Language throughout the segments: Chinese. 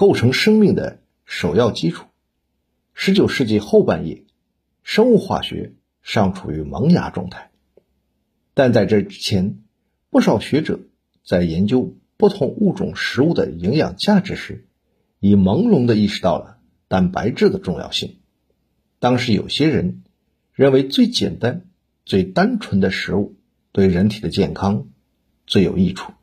构成生命的首要基础。十九世纪后半叶，生物化学尚处于萌芽状态，但在这之前，不少学者在研究不同物种食物的营养价值时，已朦胧地意识到了蛋白质的重要性。当时有些人认为，最简单、最单纯的食物对人体的健康最有益处。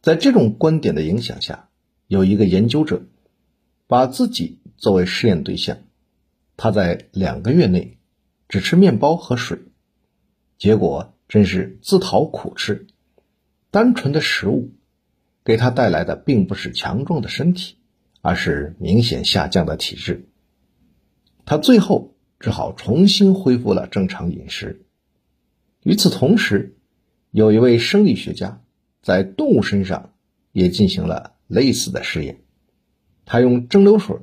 在这种观点的影响下，有一个研究者把自己作为试验对象，他在两个月内只吃面包和水，结果真是自讨苦吃。单纯的食物给他带来的并不是强壮的身体，而是明显下降的体质。他最后只好重新恢复了正常饮食。与此同时，有一位生理学家。在动物身上也进行了类似的试验，他用蒸馏水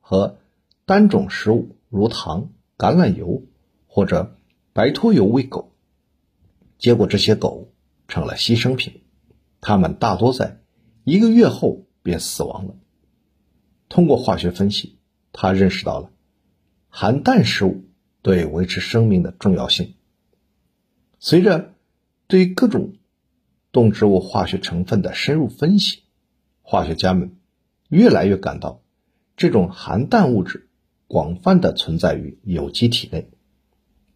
和单种食物如糖、橄榄油或者白脱油喂狗，结果这些狗成了牺牲品，它们大多在一个月后便死亡了。通过化学分析，他认识到了含氮食物对维持生命的重要性。随着对各种动植物化学成分的深入分析，化学家们越来越感到，这种含氮物质广泛的存在于有机体内，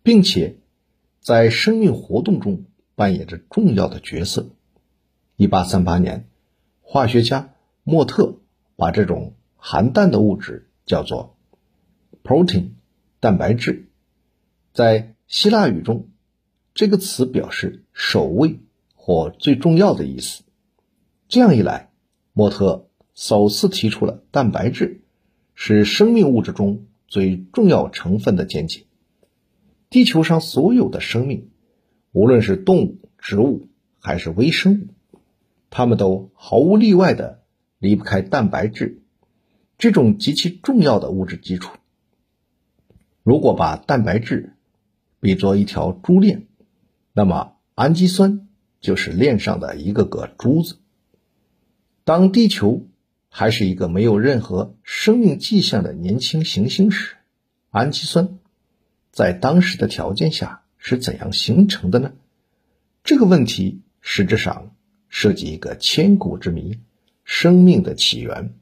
并且在生命活动中扮演着重要的角色。一八三八年，化学家莫特把这种含氮的物质叫做 protein，蛋白质。在希腊语中，这个词表示首位。或最重要的意思。这样一来，莫特首次提出了蛋白质是生命物质中最重要成分的见解。地球上所有的生命，无论是动物、植物还是微生物，它们都毫无例外的离不开蛋白质这种极其重要的物质基础。如果把蛋白质比作一条珠链，那么氨基酸。就是链上的一个个珠子。当地球还是一个没有任何生命迹象的年轻行星时，氨基酸在当时的条件下是怎样形成的呢？这个问题实质上涉及一个千古之谜——生命的起源。